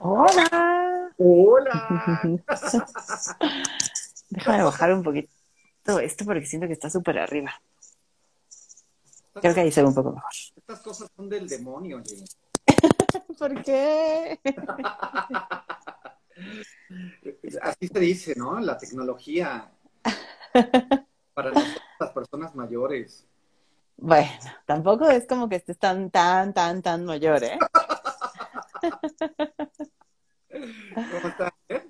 Hola. Hola. Déjame bajar un poquito esto porque siento que está súper arriba. Creo que ahí se ve un poco mejor. Estas cosas son del demonio, Jenny. ¿Por qué? Así se dice, ¿no? La tecnología para las personas mayores. Bueno, tampoco es como que estés tan, tan, tan, tan mayor, ¿eh? ¿Cómo estás? eh?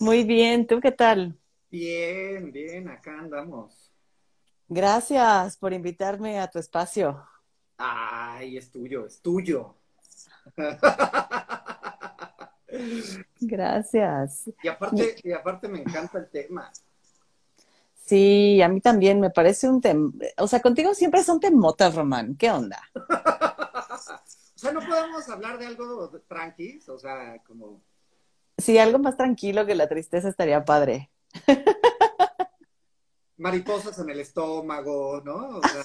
Muy bien, ¿tú qué tal? Bien, bien, acá andamos. Gracias por invitarme a tu espacio. Ay, es tuyo, es tuyo. Gracias. Y aparte, y aparte me encanta el tema. Sí, a mí también me parece un tema. O sea, contigo siempre son temotas, Román. ¿Qué onda? O sea, no podemos hablar de algo tranqui, o sea, como Sí, algo más tranquilo que la tristeza estaría padre. mariposas en el estómago, ¿no? O sea,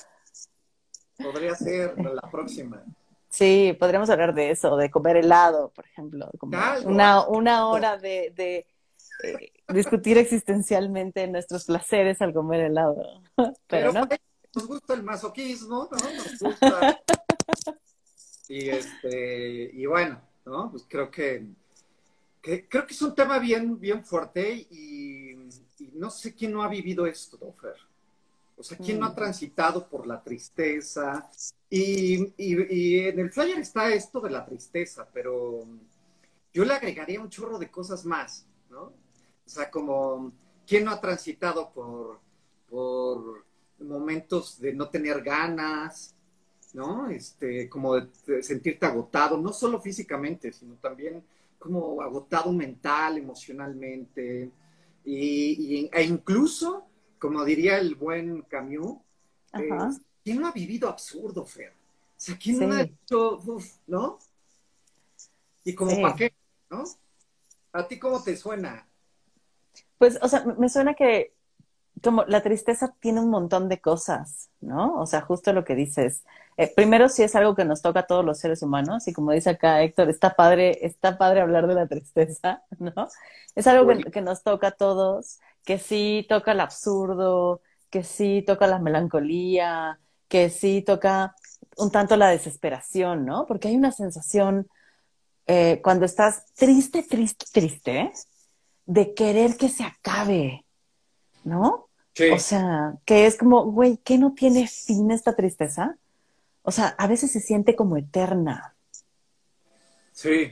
podría ser la próxima. Sí, podríamos hablar de eso, de comer helado, por ejemplo, como una, una hora de, de eh, discutir existencialmente nuestros placeres al comer helado. Pero Pero no, pues, nos gusta el masoquismo, ¿no? Nos gusta. Y este, y bueno, ¿no? Pues creo que, que- creo que es un tema bien, bien fuerte y, y no sé quién no ha vivido esto, Fer. O sea, quién no ha Mm. transitado por la tristeza. Y, y- y en el flyer está esto de la tristeza, pero yo le agregaría un chorro de cosas más, ¿no? O sea, como, ¿quién no ha transitado por, por momentos de no tener ganas, ¿no? Este, como de, de sentirte agotado, no solo físicamente, sino también como agotado mental, emocionalmente, y, y- e incluso, como diría el buen Camus, ¿quién no ha vivido absurdo, Fer? O sea, ¿quién Sí. no ha dicho, uf, ¿no? Y como Sí. para qué, ¿no? ¿A ti cómo te suena? Pues, o sea, me suena que como la tristeza tiene un montón de cosas, ¿no? O sea, justo lo que dices. Eh, primero, sí es algo que nos toca a todos los seres humanos, y como dice acá Héctor, está padre, está padre hablar de la tristeza, ¿no? Es algo que, que nos toca a todos, que sí toca el absurdo, que sí toca la melancolía, que sí toca un tanto la desesperación, ¿no? Porque hay una sensación eh, cuando estás triste, triste, triste, de querer que se acabe, ¿no? Sí. O sea, que es como, güey, ¿qué no tiene fin esta tristeza? O sea, a veces se siente como eterna. Sí,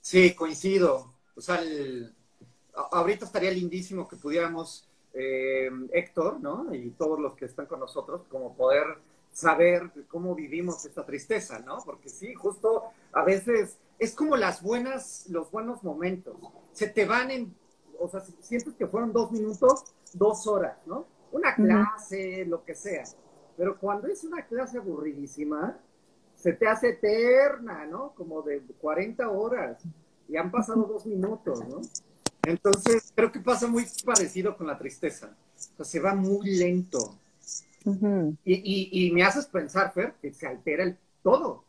sí, coincido. O sea, el- ahorita estaría lindísimo que pudiéramos, eh, Héctor, ¿no? Y todos los que están con nosotros, como poder saber cómo vivimos esta tristeza, ¿no? Porque sí, justo a veces es como las buenas, los buenos momentos. Se te van en, o sea, si- sientes que fueron dos minutos, dos horas, ¿no? Una clase, lo que sea. Pero cuando es una clase aburridísima, se te hace eterna, ¿no? Como de 40 horas y han pasado dos minutos, ¿no? Entonces, creo que pasa muy parecido con la tristeza. O sea, se va muy lento. Y, y, y me haces pensar, Fer, que se altera el todo,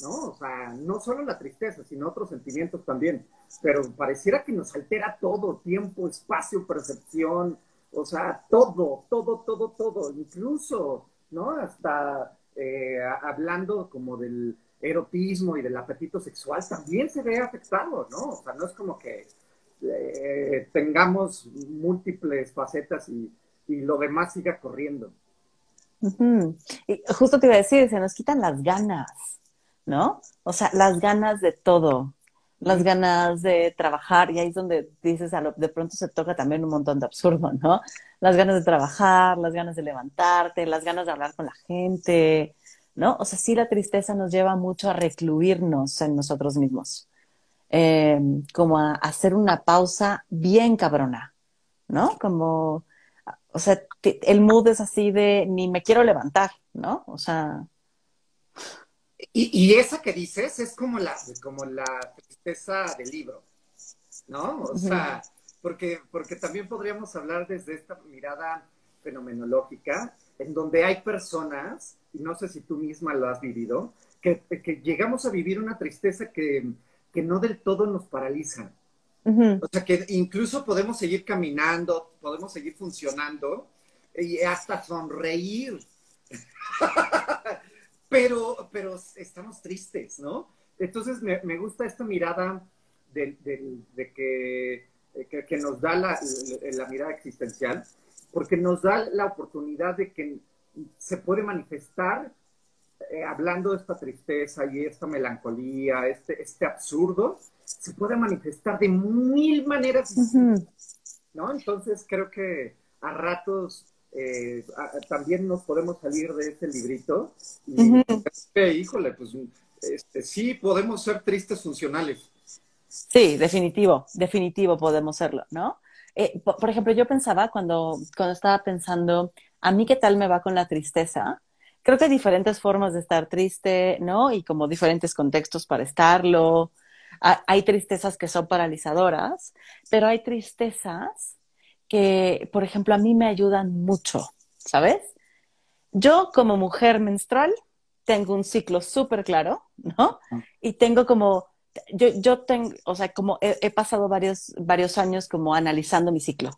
¿no? O sea, no solo la tristeza, sino otros sentimientos también. Pero pareciera que nos altera todo, tiempo, espacio, percepción, o sea, todo, todo, todo, todo. Incluso, ¿no? Hasta eh, hablando como del erotismo y del apetito sexual, también se ve afectado, ¿no? O sea, no es como que eh, tengamos múltiples facetas y, y lo demás siga corriendo. Y justo te iba a decir, se nos quitan las ganas, ¿no? O sea, las ganas de todo, las ganas de trabajar, y ahí es donde dices, a lo- de pronto se toca también un montón de absurdo, ¿no? Las ganas de trabajar, las ganas de levantarte, las ganas de hablar con la gente, ¿no? O sea, sí la tristeza nos lleva mucho a recluirnos en nosotros mismos, eh, como a hacer una pausa bien cabrona, ¿no? Como, o sea, el mood es así de ni me quiero levantar, ¿no? O sea, Y, y esa que dices es como la, como la tristeza del libro, ¿no? O sea, porque, porque también podríamos hablar desde esta mirada fenomenológica, en donde hay personas, y no sé si tú misma lo has vivido, que, que llegamos a vivir una tristeza que que no del todo nos paralizan. O sea, que incluso podemos seguir caminando, podemos seguir funcionando y hasta sonreír. pero, pero estamos tristes, ¿no? Entonces me, gusta esta mirada de, que, que, nos da la, la, mirada existencial, porque nos da la oportunidad de que se puede manifestar eh, hablando de esta tristeza y esta melancolía, este, este absurdo, se puede manifestar de mil maneras ¿no? Entonces creo que a ratos eh, también nos podemos salir de este librito y, híjole, pues este, sí podemos ser tristes funcionales. Sí, definitivo, definitivo podemos serlo, ¿no? Eh, por, ejemplo, yo pensaba cuando, cuando estaba pensando, a mí qué tal me va con la tristeza, creo que hay diferentes formas de estar triste, ¿no? Y como diferentes contextos para estarlo. Hay tristezas que son paralizadoras, pero hay tristezas que, por ejemplo, a mí me ayudan mucho, ¿sabes? Yo como mujer menstrual tengo un ciclo súper claro, ¿no? Ah. Y tengo como, yo, yo tengo, o sea, como he, he, pasado varios, varios años como analizando mi ciclo.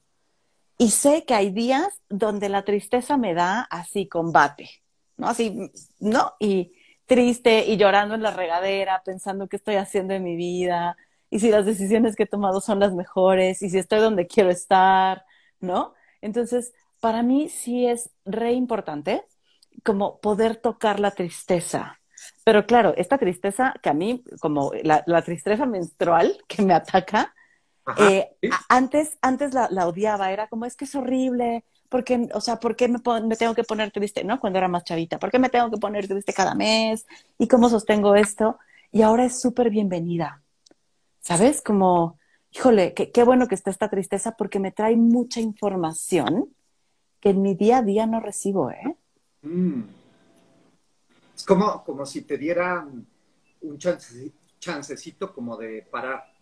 Y sé que hay días donde la tristeza me da así combate, ¿no? Así, ¿no? Y triste y llorando en la regadera, pensando qué estoy haciendo en mi vida y si las decisiones que he tomado son las mejores y si estoy donde quiero estar, ¿no? Entonces, para mí sí es re importante como poder tocar la tristeza. Pero claro, esta tristeza que a mí, como la, tristeza menstrual que me ataca, eh, antes, antes la, la, odiaba, era como, es que es horrible, ¿por qué, o sea, ¿por qué me, me, tengo que poner triste, no? Cuando era más chavita, ¿por qué me tengo que poner triste cada mes? ¿Y cómo sostengo esto? Y ahora es súper bienvenida, ¿sabes? Como, híjole, qué, bueno que está esta tristeza porque me trae mucha información que en mi día a día no recibo, ¿eh? Mm. Es como, como si te diera un chancecito como de parar.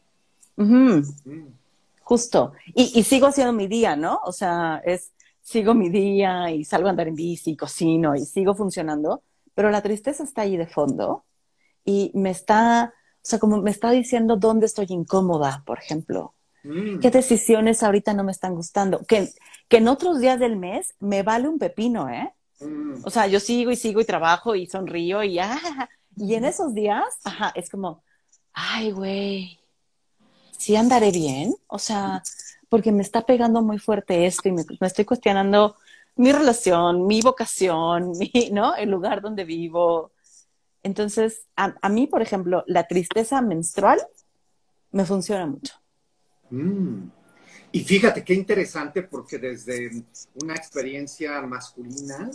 Mm. Justo. Y, y, sigo haciendo mi día, ¿no? O sea, es sigo mi día y salgo a andar en bici y cocino y sigo funcionando, pero la tristeza está ahí de fondo y me está, o sea, como me está diciendo dónde estoy incómoda, por ejemplo. Mm. ¿Qué decisiones ahorita no me están gustando? Que, que en otros días del mes me vale un pepino, ¿eh? Mm. O sea, yo sigo y sigo y trabajo y sonrío y ah, y en esos días, ajá, es como, ay, güey, ¿sí andaré bien? O sea, porque me está pegando muy fuerte esto y me, estoy cuestionando mi relación, mi vocación, mi, ¿no? El lugar donde vivo. Entonces, a, mí, por ejemplo, la tristeza menstrual me funciona mucho. Mm. Y fíjate qué interesante porque desde una experiencia masculina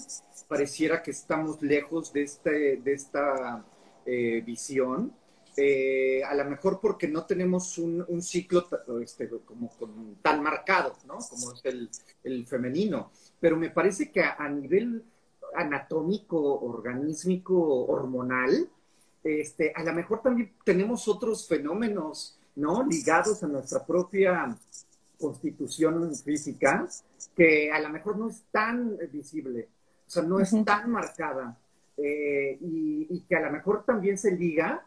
pareciera que estamos lejos de, este, de esta eh, visión eh, a lo mejor porque no tenemos un, ciclo este, como, tan marcado, ¿no? Como es el, femenino. Pero me parece que a, nivel anatómico, organísmico, hormonal, este, a lo mejor también tenemos otros fenómenos, ¿no? Ligados a nuestra propia constitución física, que a lo mejor no es tan visible, o sea, no es tan marcada, eh, y, y, que a lo mejor también se liga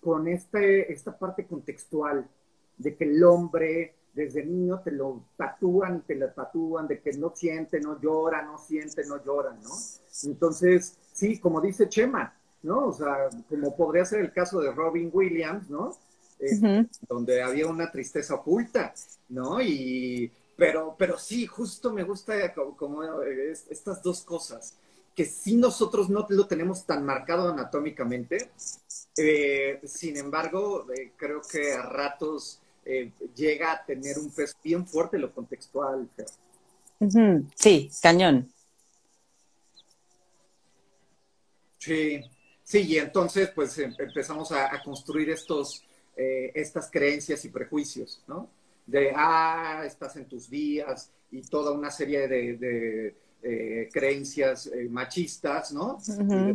con este, esta parte contextual de que el hombre desde niño te lo tatúan y te lo tatúan, de que no siente, no llora, no siente, no llora, ¿no? Entonces, sí, como dice Chema, ¿no? O sea, como podría ser el caso de Robin Williams, ¿no? Eh, donde había una tristeza oculta, ¿no? Y, pero, pero sí, justo me gusta como, eh, estas dos cosas, que si nosotros no lo tenemos tan marcado anatómicamente, eh, sin embargo, eh, creo que a ratos eh, llega a tener un peso bien fuerte lo contextual. Sí, cañón. Sí, sí, y entonces pues em, empezamos a, construir estos, estas creencias y prejuicios, ¿no? De, ah, estás en tus días y toda una serie de, creencias machistas, ¿no?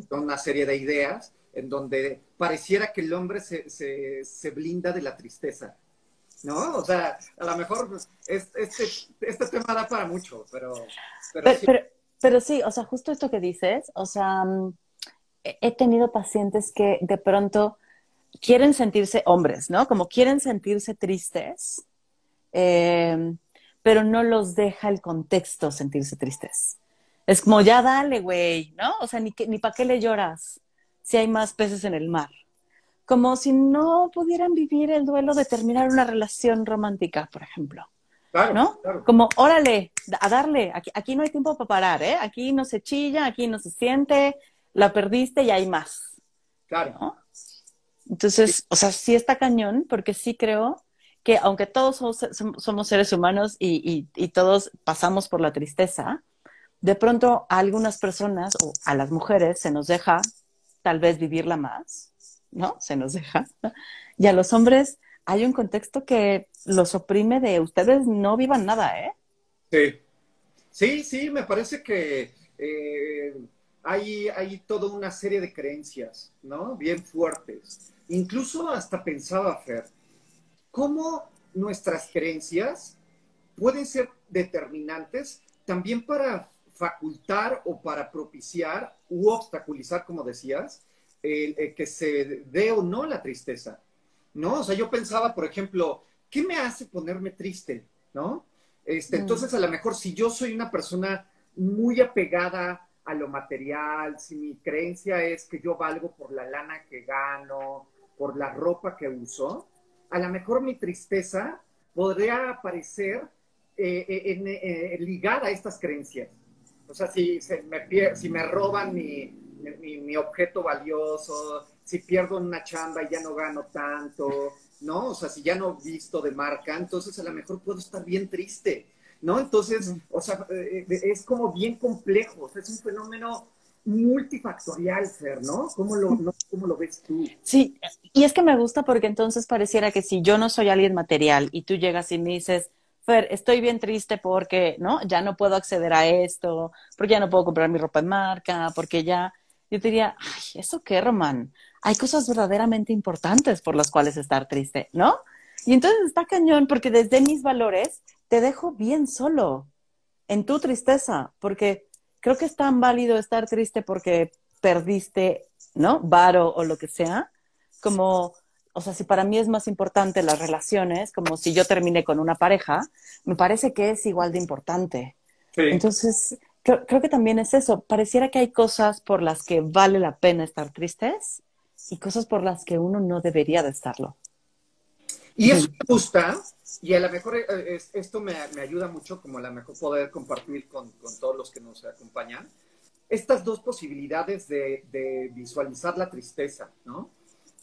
una serie de ideas en donde pareciera que el hombre se, se, blinda de la tristeza. ¿No? O sea, a lo mejor pues, este, este, tema da para mucho, pero... Pero, sí. o sea, justo esto que dices, o sea, mm, he tenido pacientes que de pronto quieren sentirse hombres, ¿no? Como quieren sentirse tristes, eh, pero no los deja el contexto sentirse tristes. Es como, ya dale, güey, ¿no? O sea, ni, ni para qué le lloras si hay más peces en el mar. Como si no pudieran vivir el duelo de terminar una relación romántica, por ejemplo. Claro, ¿no? Como, órale, a darle, aquí, aquí no hay tiempo para parar, ¿eh? Aquí no se chilla, aquí no se siente, la perdiste y hay más. Claro. Entonces, o sea, sí está cañón, porque sí creo que aunque todos somos, seres humanos y, todos pasamos por la tristeza, de pronto a algunas personas o a las mujeres se nos deja tal vez vivirla más, ¿no? Se nos deja. Y a los hombres hay un contexto que los oprime de ustedes no vivan nada, ¿eh? Sí. Sí, sí, me parece que eh, hay, hay toda una serie de creencias, ¿no? Bien fuertes. Incluso hasta pensaba, Fer, cómo nuestras creencias pueden ser determinantes también para facultar o para propiciar u obstaculizar, como decías, el, que se dé o no la tristeza, ¿no? O sea, yo pensaba, por ejemplo, ¿qué me hace ponerme triste, ¿no? Este, mm. Entonces, a lo mejor si yo soy una persona muy apegada a lo material, si mi creencia es que yo valgo por la lana que gano, por la ropa que uso, a lo mejor mi tristeza podría aparecer eh, eh, en, ligada a estas creencias. O sea, si, me, si me roban mi, mi, objeto valioso, si pierdo una chamba y ya no gano tanto, ¿no? O sea, si ya no visto de marca, entonces a lo mejor puedo estar bien triste, ¿no? Entonces, o sea, eh, es como bien complejo, o sea, es un fenómeno multifactorial, Fer, ¿no? ¿Cómo lo, ¿Cómo lo ves tú? Sí, y es que me gusta porque entonces pareciera que si yo no soy alguien material y tú llegas y me dices, Fer, estoy bien triste porque, ¿no? Ya no puedo acceder a esto, porque ya no puedo comprar mi ropa en marca, porque ya, yo te diría, ay, ¿eso qué, Román? Hay cosas verdaderamente importantes por las cuales estar triste, ¿no? Y entonces está cañón porque desde mis valores te dejo bien solo en tu tristeza, porque creo que es tan válido estar triste porque perdiste, ¿no? Varo o lo que sea, como, o sea, si para mí es más importante las relaciones, como si yo terminé con una pareja, me parece que es igual de importante. Entonces, creo, que también es eso. Pareciera que hay cosas por las que vale la pena estar tristes y cosas por las que uno no debería de estarlo. Y eso me gusta, y a lo mejor eh, esto me, ayuda mucho, como a lo mejor poder compartir con, todos los que nos acompañan, estas dos posibilidades de, visualizar la tristeza, ¿no?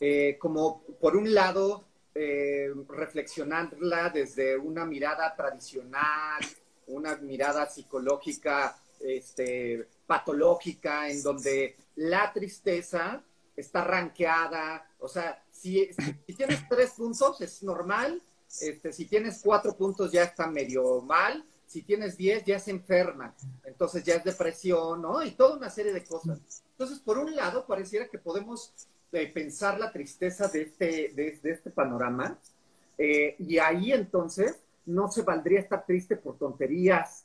Eh, como por un lado, eh, reflexionarla desde una mirada tradicional, una mirada psicológica, este, patológica, en donde la tristeza está ranqueada, o sea, si, tienes tres puntos es normal, este, si tienes cuatro puntos ya está medio mal, si tienes diez ya se enferma, entonces ya es depresión, ¿no? Y toda una serie de cosas. Entonces, por un lado, pareciera que podemos eh, pensar la tristeza de este, de, este panorama, eh, y ahí entonces no se valdría estar triste por tonterías.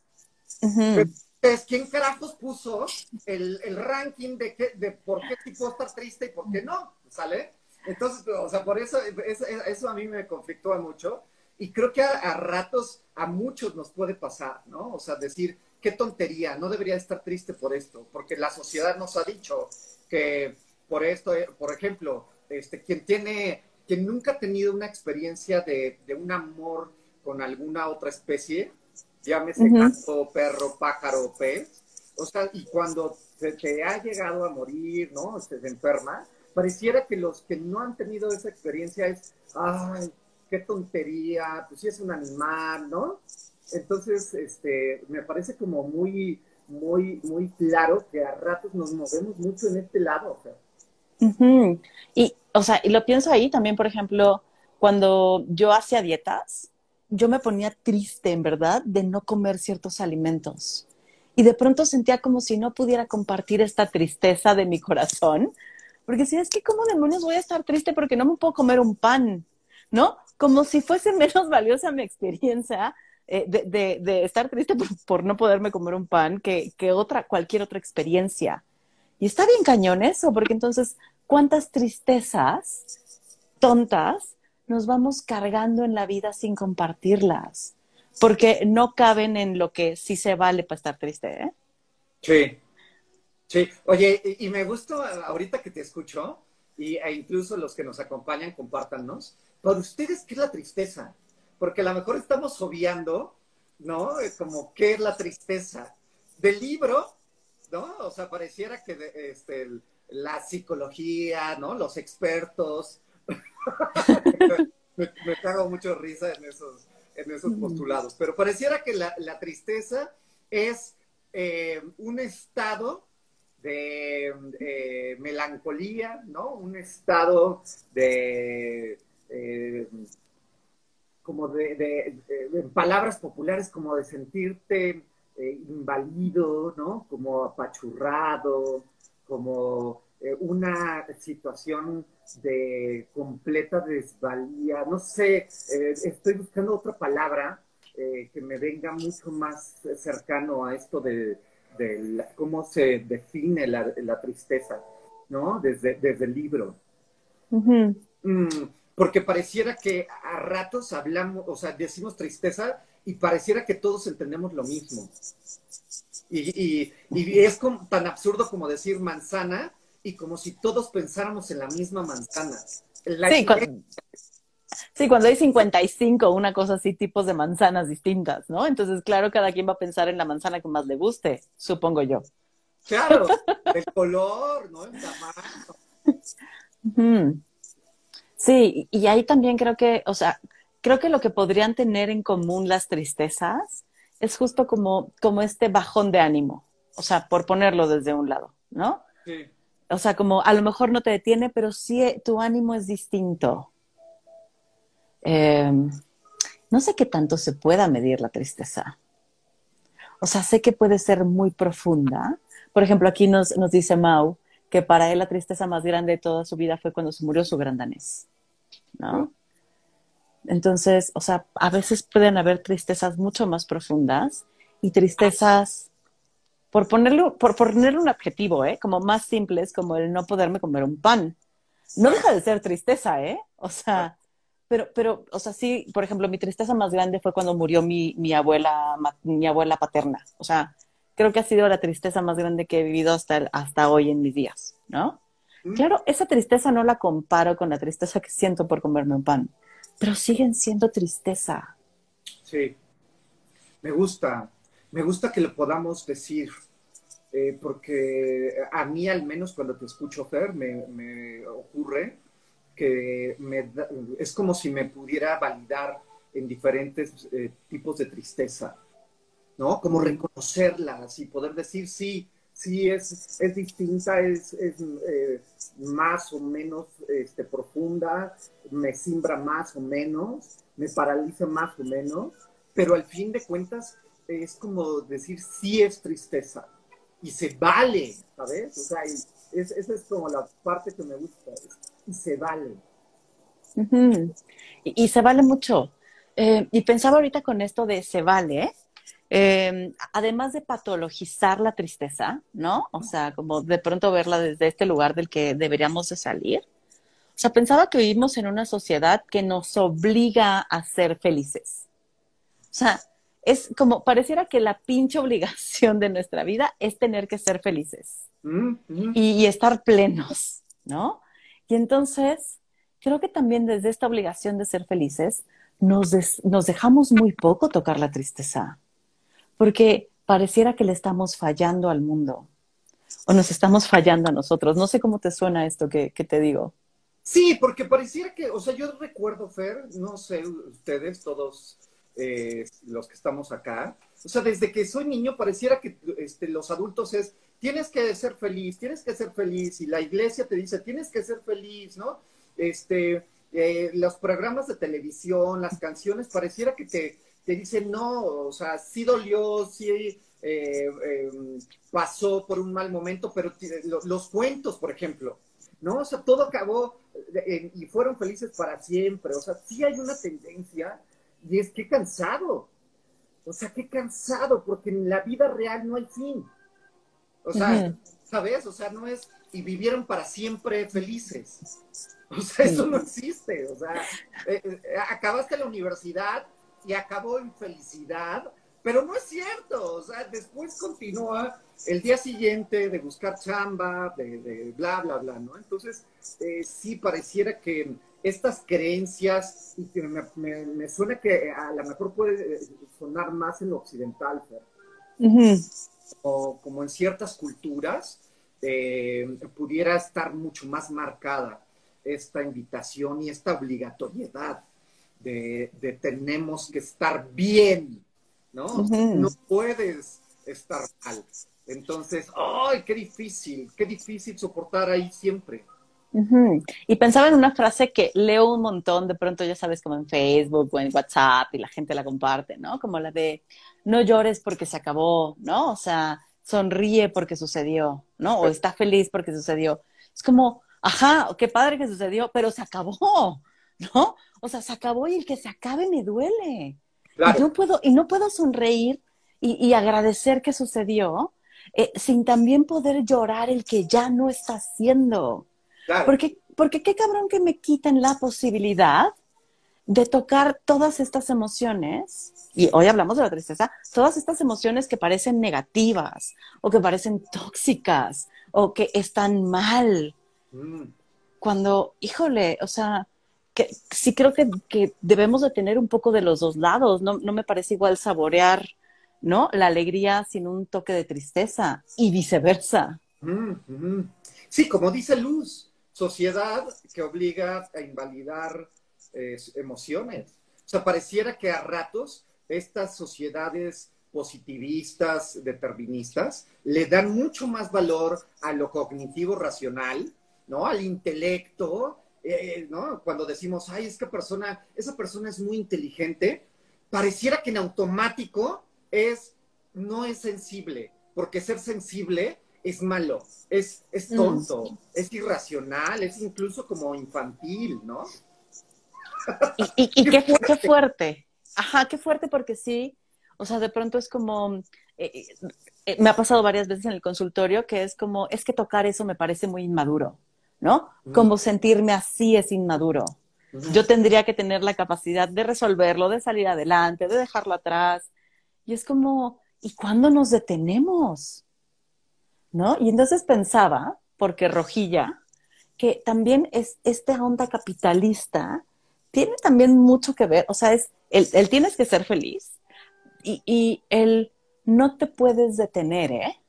¿Quién carajos puso el, ranking de, qué, de por qué sí puedo estar triste y por qué no? ¿Sale? Entonces, o sea, por eso, eso, a mí me conflictúa mucho. Y creo que a, ratos a muchos nos puede pasar, ¿no? O sea, decir, qué tontería, no debería estar triste por esto, porque la sociedad nos ha dicho que por esto, eh, por ejemplo, este, quien tiene, quien nunca ha tenido una experiencia de, de un amor con alguna otra especie, llámese gato, perro, pájaro, pez, o sea, y cuando se te ha llegado a morir, ¿no? Se enferma, pareciera que los que no han tenido esa experiencia es, ay, qué tontería, pues sí es un animal, ¿no? Entonces, este, me parece como muy, muy, muy claro que a ratos nos movemos mucho en este lado. O sea. Y, o sea, y lo pienso ahí también, por ejemplo, cuando yo hacía dietas, yo me ponía triste, en verdad, de no comer ciertos alimentos. Y de pronto sentía como si no pudiera compartir esta tristeza de mi corazón, porque si es que, ¿cómo demonios voy a estar triste porque no me puedo comer un pan? ¿No? Como si fuese menos valiosa mi experiencia eh, de, estar triste por, no poderme comer un pan que, que otra, cualquier otra experiencia. Y está bien cañón eso, porque entonces, ¿cuántas tristezas tontas, nos vamos cargando en la vida sin compartirlas, porque no caben en lo que sí se vale para estar triste, ¿eh? Sí, sí. Oye, y, me gusta ahorita que te escucho, y, e incluso los que nos acompañan, compártanos, para ustedes, ¿qué es la tristeza? Porque a lo mejor estamos obviando, ¿no? Como, ¿qué es la tristeza? Del libro, ¿no? O sea, pareciera que este, la psicología, ¿no? Los expertos. me, cago mucho risa en esos, en esos postulados. Pero pareciera que la, tristeza es eh, un estado de eh, melancolía, ¿no? Un estado de, eh, como de, en palabras populares, como de sentirte invalido, ¿no? Como apachurrado, como una situación de completa desvalía, no sé, estoy buscando otra palabra que me venga mucho más cercano a esto de, de cómo se define la, tristeza, ¿no? Desde, desde el libro. Mm, porque pareciera que a ratos hablamos, o sea, decimos tristeza y pareciera que todos entendemos lo mismo. Y, es como, tan absurdo como decir manzana y como si todos pensáramos en la misma manzana. sí, Sí, cuando hay 55, una cosa así, tipos de manzanas distintas, ¿no? Entonces, claro, cada quien va a pensar en la manzana que más le guste, supongo yo. Claro, el color, ¿no? El tamaño. Sí, y ahí también creo que, o sea, creo que lo que podrían tener en común las tristezas es justo como, como este bajón de ánimo, o sea, por ponerlo desde un lado, ¿no? Sí. O sea, como a lo mejor no te detiene, pero sí tu ánimo es distinto. Em, no sé qué tanto se pueda medir la tristeza. O sea, sé que puede ser muy profunda. Por ejemplo, aquí nos, nos dice Mau que para él la tristeza más grande de toda su vida fue cuando se murió su gran danés. ¿No? Entonces, o sea, a veces pueden haber tristezas mucho más profundas y tristezas, por ponerle, por ponerle un adjetivo, ¿eh? como más simples, como el no poderme comer un pan. No deja de ser tristeza, ¿eh? O sea, pero, pero, o sea, sí, por ejemplo, mi tristeza más grande fue cuando murió mi, mi abuela, mi abuela paterna. O sea, creo que ha sido la tristeza más grande que he vivido hasta, hasta hoy en mis días, ¿no? Mm. Claro, esa tristeza no la comparo con la tristeza que siento por comerme un pan, pero siguen siendo tristeza. Sí, me gusta, me gusta que lo podamos decir, eh, porque a mí al menos cuando te escucho, Fer, me, me ocurre que es como si me pudiera validar en diferentes eh, tipos de tristeza, ¿no? Como reconocerlas y poder decir, sí, sí, es, es distinta, es, es eh, más o menos este, profunda, me simbra más o menos, me paraliza más o menos, pero al fin de cuentas es como decir, sí es tristeza y se vale, ¿sabes? O sea, esa es como la parte que me gusta y se vale. y, se vale mucho. Eh, y pensaba ahorita con esto de se vale, em, además de patologizar la tristeza, ¿no? O sea, como de pronto verla desde este lugar del que deberíamos de salir. O sea, pensaba que vivimos en una sociedad que nos obliga a ser felices. O sea, es como, pareciera que la pinche obligación de nuestra vida es tener que ser felices mm, mm. y, estar plenos, ¿no? Y entonces, creo que también desde esta obligación de ser felices, nos, nos dejamos muy poco tocar la tristeza, porque pareciera que le estamos fallando al mundo o nos estamos fallando a nosotros. No sé cómo te suena esto que, que te digo. Sí, porque pareciera que, o sea, yo recuerdo, Fer, no sé, ustedes todos eh, los que estamos acá, o sea, desde que soy niño pareciera que este, los adultos es, tienes que ser feliz, tienes que ser feliz, y la iglesia te dice, tienes que ser feliz, ¿no? Este, eh, los programas de televisión, las canciones, pareciera que te, te dicen, no, o sea, sí dolió, sí eh, em, pasó por un mal momento, pero los, cuentos, por ejemplo, ¿no? O sea, todo acabó y fueron felices para siempre, o sea, sí hay una tendencia y es que cansado. O sea, qué cansado, porque en la vida real no hay fin. O sea, ¿sabes? O sea, no es, y vivieron para siempre felices. O sea, eso no existe. O sea, eh, eh, acabaste la universidad y acabó en felicidad, pero no es cierto. O sea, después continúa el día siguiente de buscar chamba, de, bla, bla, bla, ¿no? Entonces, eh, sí pareciera que estas creencias, y que me, suena que a lo mejor puede sonar más en lo occidental, o como en ciertas culturas, pudiera estar mucho más marcada esta invitación y esta obligatoriedad de, tenemos que estar bien, ¿no? No puedes estar mal. Entonces, ¡ay, qué difícil! Qué difícil soportar ahí siempre. Y pensaba en una frase que leo un montón, de pronto ya sabes, como en Facebook o en WhatsApp y la gente la comparte, ¿no? Como la de, no llores porque se acabó, ¿no? O sea, sonríe porque sucedió, ¿no? O está feliz porque sucedió. Es como, ajá, qué padre que sucedió, pero se acabó, ¿no? O sea, se acabó y el que se acabe me duele. Y, no puedo, y no puedo sonreír y, agradecer que sucedió eh, sin también poder llorar el que ya no está haciendo. Porque, porque qué cabrón que me quiten la posibilidad de tocar todas estas emociones, y hoy hablamos de la tristeza, todas estas emociones que parecen negativas o que parecen tóxicas o que están mal, cuando, híjole, o sea, que sí creo que, debemos de tener un poco de los dos lados, no, me parece igual saborear, ¿no? La alegría sin un toque de tristeza y viceversa. Sí, como dice Luz, sociedad que obliga a invalidar eh, emociones. O sea, pareciera que a ratos estas sociedades positivistas, deterministas, le dan mucho más valor a lo cognitivo racional ¿no? Al intelecto, eh, ¿no? Cuando decimos, ay, esa persona, esa persona es muy inteligente, pareciera que en automático es, no es sensible, porque ser sensible es malo, es, es mm. tonto, es irracional, es incluso como infantil, ¿no? Y, qué, fuerte. Ajá, qué fuerte porque sí, o sea, de pronto es como, eh, eh, me ha pasado varias veces en el consultorio que es como, es que tocar eso me parece muy inmaduro. ¿no? Como sentirme así es inmaduro. Yo tendría que tener la capacidad de resolverlo, de salir adelante, de dejarlo atrás. Y es como, ¿y cuándo nos detenemos? ¿No? Y entonces pensaba, porque Rojilla, que también es esta onda capitalista, tiene también mucho que ver, o sea, es el, tienes que ser feliz y, y el no te puedes detener, ¿eh?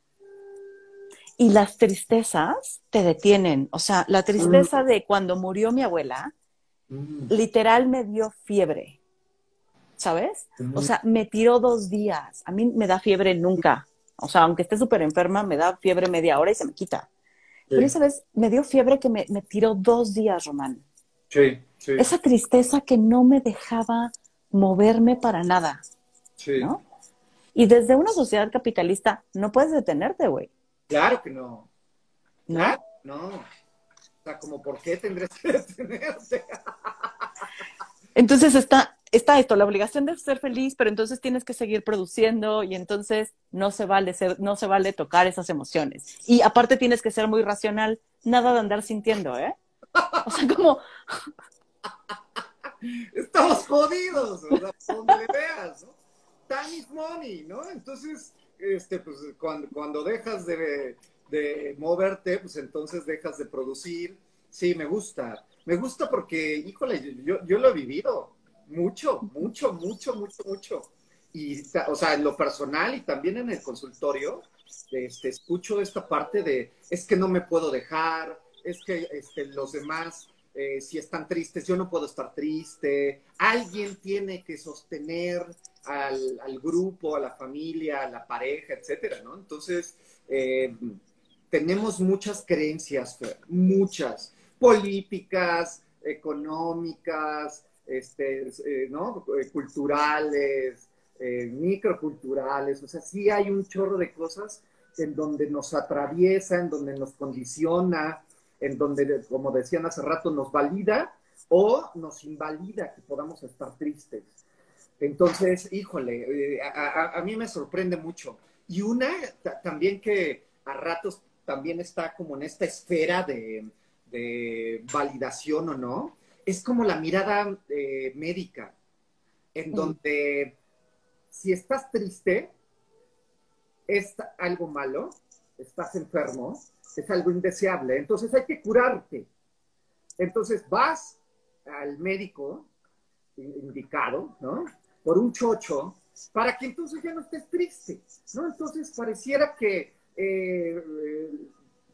y las tristezas te detienen. O sea, la tristeza de cuando murió mi abuela, mm. literal me dio fiebre, ¿sabes? O sea, me tiró dos días. A mí me da fiebre nunca. O sea, aunque esté súper enferma, me da fiebre media hora y se me quita. Pero esa vez me dio fiebre que me, tiró dos días, Román. Sí, sí. Esa tristeza que no me dejaba moverme para nada. Sí. ¿no? Y desde una sociedad capitalista no puedes detenerte, güey. Claro que no. ¿No? no. O sea, como, ¿por qué tendrías que detenerte? entonces está, está esto, la obligación de ser feliz, pero entonces tienes que seguir produciendo y entonces no se vale no se vale tocar esas emociones. Y aparte tienes que ser muy racional, nada de andar sintiendo, ¿eh? O sea, como... Estamos jodidos, o donde veas, ¿no? Time is money, ¿no? Entonces, este, pues cuando, cuando dejas de, moverte, pues entonces dejas de producir. Sí, me gusta. Me gusta porque, híjole, yo, yo lo he vivido mucho, mucho, mucho, mucho, mucho. Y, o sea, en lo personal y también en el consultorio, este, escucho esta parte de, es que no me puedo dejar, es que este, los demás, eh, si están tristes, yo no puedo estar triste, alguien tiene que sostener al, grupo, a la familia, a la pareja, etcétera, ¿no? Entonces, eh, tenemos muchas creencias, muchas, políticas, económicas, este, eh, ¿no? Eh, culturales, microculturales, o sea, sí hay un chorro de cosas en donde nos atraviesa, en donde nos condiciona, en donde, como decían hace rato, nos valida o nos invalida que podamos estar tristes. Entonces, híjole, eh, a, mí me sorprende mucho. Y una también que a ratos también está como en esta esfera de, de validación o no, es como la mirada eh, médica, en donde si estás triste, es algo malo, estás enfermo, es algo indeseable, entonces hay que curarte. Entonces vas al médico indicado, ¿no? Por un chocho, para que entonces ya no estés triste, ¿no? Entonces pareciera que eh,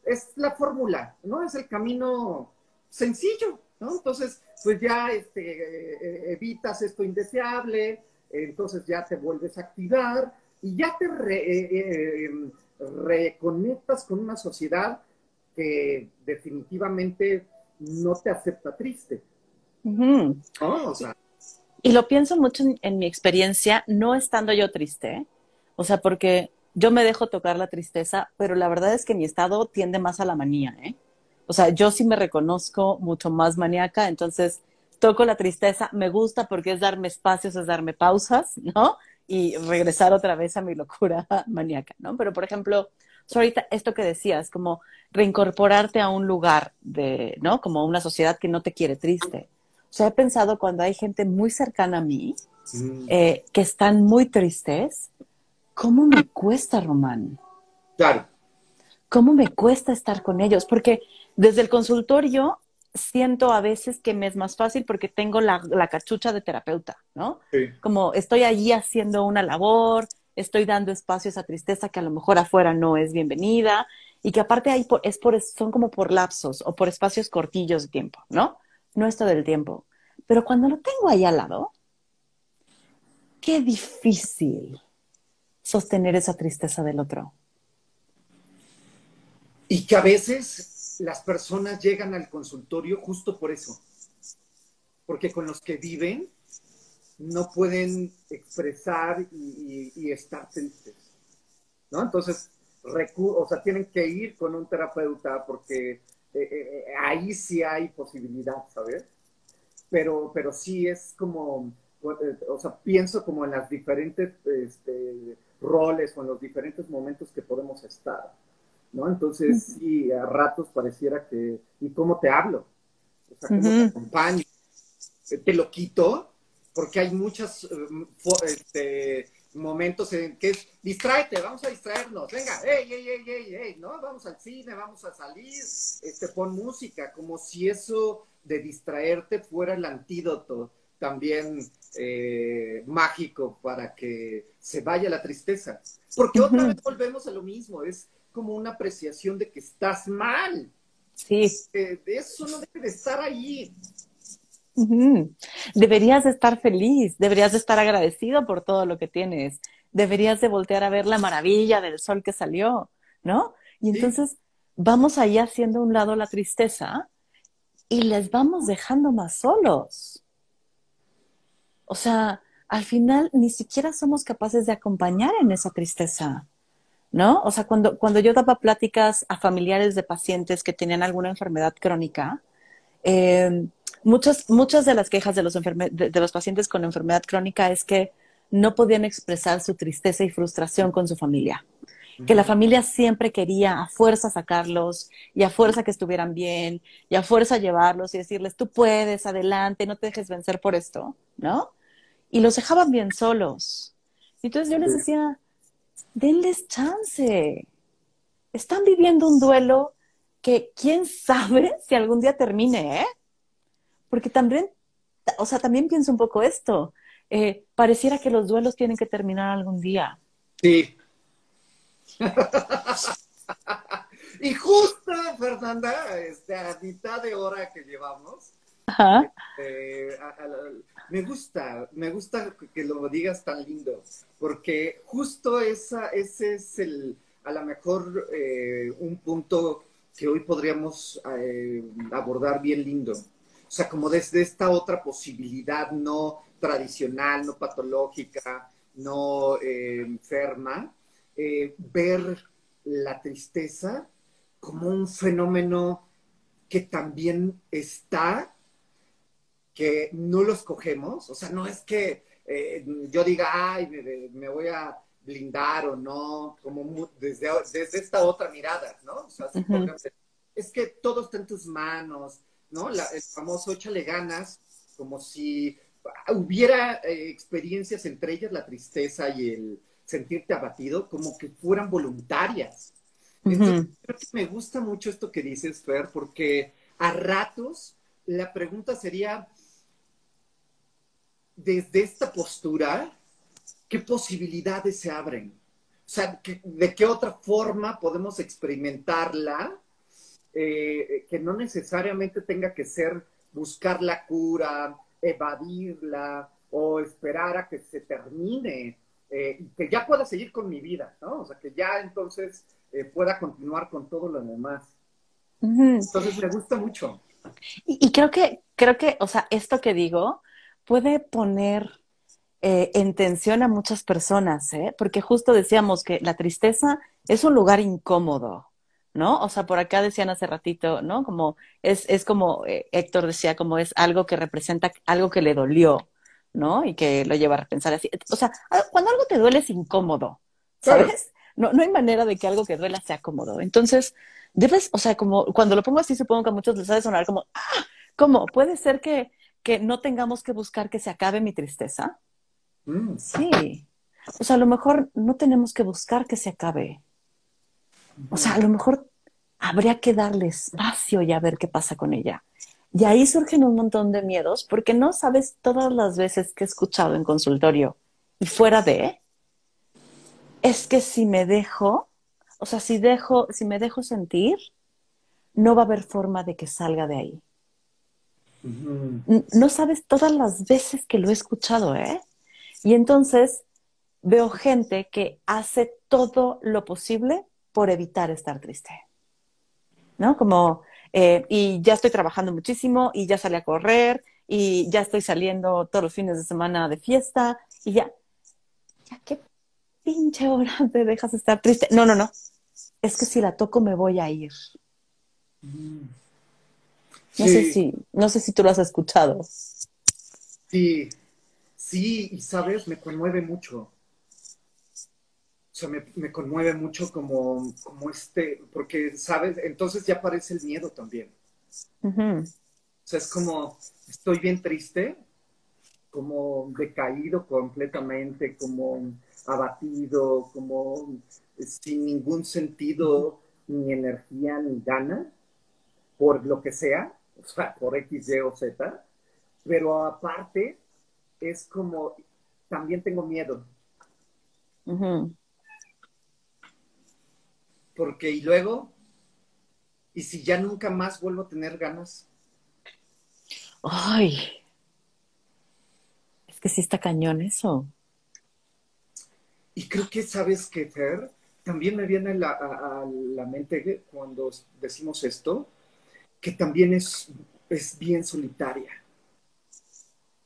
es la fórmula, ¿no? Es el camino sencillo, ¿no? Entonces, pues ya este, eh, evitas esto indeseable, entonces ya te vuelves a activar y ya te eh, em, reconectas con una sociedad que definitivamente no te acepta triste. y lo pienso mucho en, mi experiencia, no estando yo triste, o sea, porque yo me dejo tocar la tristeza, pero la verdad es que mi estado tiende más a la manía, ¿eh? O sea, yo sí me reconozco mucho más maníaca, entonces toco la tristeza, me gusta porque es darme espacios, es darme pausas, ¿no? Y regresar otra vez a mi locura maníaca, ¿no? Pero, por ejemplo, ahorita esto que decías, como reincorporarte a un lugar de, ¿no? Como una sociedad que no te quiere triste. O sea, he pensado cuando hay gente muy cercana a mí, mm. eh, que están muy tristes, ¿cómo me cuesta, Román? Claro. ¿Cómo me cuesta estar con ellos? Porque desde el consultorio siento a veces que me es más fácil porque tengo la, cachucha de terapeuta, ¿no? Como estoy allí haciendo una labor, estoy dando espacio a esa tristeza que a lo mejor afuera no es bienvenida y que aparte hay es por, son como por lapsos o por espacios cortillos de tiempo, ¿no? No es todo el tiempo. Pero cuando lo tengo ahí al lado, qué difícil sostener esa tristeza del otro. Y que a veces las personas llegan al consultorio justo por eso. Porque con los que viven no pueden expresar y, estar tristes. ¿No? Entonces, o sea, tienen que ir con un terapeuta porque eh, eh, eh, ahí sí hay posibilidad, ¿sabes? Pero, pero sí es como, o sea, pienso como en las diferentes este, roles o en los diferentes momentos que podemos estar, ¿no? Entonces, sí, a ratos pareciera que, ¿y cómo te hablo? O sea, ¿cómo te acompaño? ¿Te lo quito? porque hay muchos este, momentos en que es, distráete, vamos a distraernos, venga, hey, hey, hey, hey, hey, ¿no? Vamos al cine, vamos a salir, este, pon música, como si eso de distraerte fuera el antídoto también eh, mágico para que se vaya la tristeza. Porque otra vez volvemos a lo mismo, es como una apreciación de que estás mal. Sí. Eh, eso no debe de estar ahí. Deberías de estar feliz, deberías de estar agradecido por todo lo que tienes, deberías de voltear a ver la maravilla del sol que salió, ¿no? Y entonces vamos ahí haciendo un lado la tristeza y les vamos dejando más solos. O sea, al final ni siquiera somos capaces de acompañar en esa tristeza, ¿no? O sea, cuando, cuando yo daba pláticas a familiares de pacientes que tenían alguna enfermedad crónica, eh, muchas, muchas de las quejas de los, de, los pacientes con enfermedad crónica es que no podían expresar su tristeza y frustración con su familia. Que la familia siempre quería a fuerza sacarlos y a fuerza que estuvieran bien y a fuerza llevarlos y decirles, tú puedes, adelante, no te dejes vencer por esto, ¿no? Y los dejaban bien solos. Entonces yo les decía, denles chance. Están viviendo un duelo que quién sabe si algún día termine, ¿eh? Porque también, o sea, también pienso un poco esto. Eh, pareciera que los duelos tienen que terminar algún día. Sí. y justo, Fernanda, este, a mitad de hora que llevamos, este, me gusta, me gusta que lo digas tan lindo, porque justo esa, ese es el, a lo mejor eh, un punto que hoy podríamos eh, abordar bien lindo. O sea, como desde esta otra posibilidad no tradicional, no patológica, no eh, enferma, ver la tristeza como un fenómeno que también está, que no lo escogemos, o sea, no es que eh, yo diga, ay, me, voy a blindar o no, como desde, desde esta otra mirada, ¿no? O sea, es que todo está en tus manos, ¿no? el famoso échale ganas, como si hubiera eh, experiencias entre ellas, la tristeza y el sentirte abatido, como que fueran voluntarias. Entonces, creo que me gusta mucho esto que dices, Fer, porque a ratos la pregunta sería, desde esta postura, ¿qué posibilidades se abren? O sea, ¿de qué otra forma podemos experimentarla eh, que no necesariamente tenga que ser buscar la cura, evadirla o esperar a que se termine eh, y que ya pueda seguir con mi vida, ¿no? O sea, que ya entonces eh, pueda continuar con todo lo demás. Entonces me gusta mucho. Y, creo que, creo que, o sea, esto que digo puede poner en tensión a muchas personas, ¿eh? Porque justo decíamos que la tristeza es un lugar incómodo, ¿no? O sea, por acá decían hace ratito, ¿no? Como es, es como eh, Héctor decía, como es algo que representa algo que le dolió, ¿no? Y que lo lleva a pensar así. O sea, cuando algo te duele es incómodo, ¿sabes? No, no hay manera de que algo que duela sea cómodo. Entonces, debes, o sea, como cuando lo pongo así, supongo que a muchos les ha de sonar como, ah, ¿cómo? ¿Puede ser que, que no tengamos que buscar que se acabe mi tristeza? Mm. Sí. O sea, a lo mejor no tenemos que buscar que se acabe o sea, a lo mejor habría que darle espacio y a ver qué pasa con ella. Y ahí surgen un montón de miedos porque no sabes todas las veces que he escuchado en consultorio y fuera de, es que si me dejo, o sea, si dejo, si me dejo sentir, no va a haber forma de que salga de ahí. No sabes todas las veces que lo he escuchado, ¿eh? Y entonces veo gente que hace todo lo posible por evitar estar triste. ¿No? Como, eh, y ya estoy trabajando muchísimo y ya salí a correr y ya estoy saliendo todos los fines de semana de fiesta y ya, ya qué pinche hora te dejas estar triste. No, no, no. Es que si la toco me voy a ir. No sé si, no sé si tú lo has escuchado. Sí, sí, y sabes, me conmueve mucho o sea, me, conmueve mucho como, como este, porque, ¿sabes? Entonces ya aparece el miedo también. O sea, es como, estoy bien triste, como decaído completamente, como abatido, como sin ningún sentido, ni energía, ni gana, por lo que sea, o sea, por X, Y o Z, pero aparte es como, también tengo miedo. porque y luego, y si ya nunca más vuelvo a tener ganas. Ay, es que sí está cañón eso. Y creo que sabes que, Fer, también me viene a, la mente cuando decimos esto, que también es, es bien solitaria.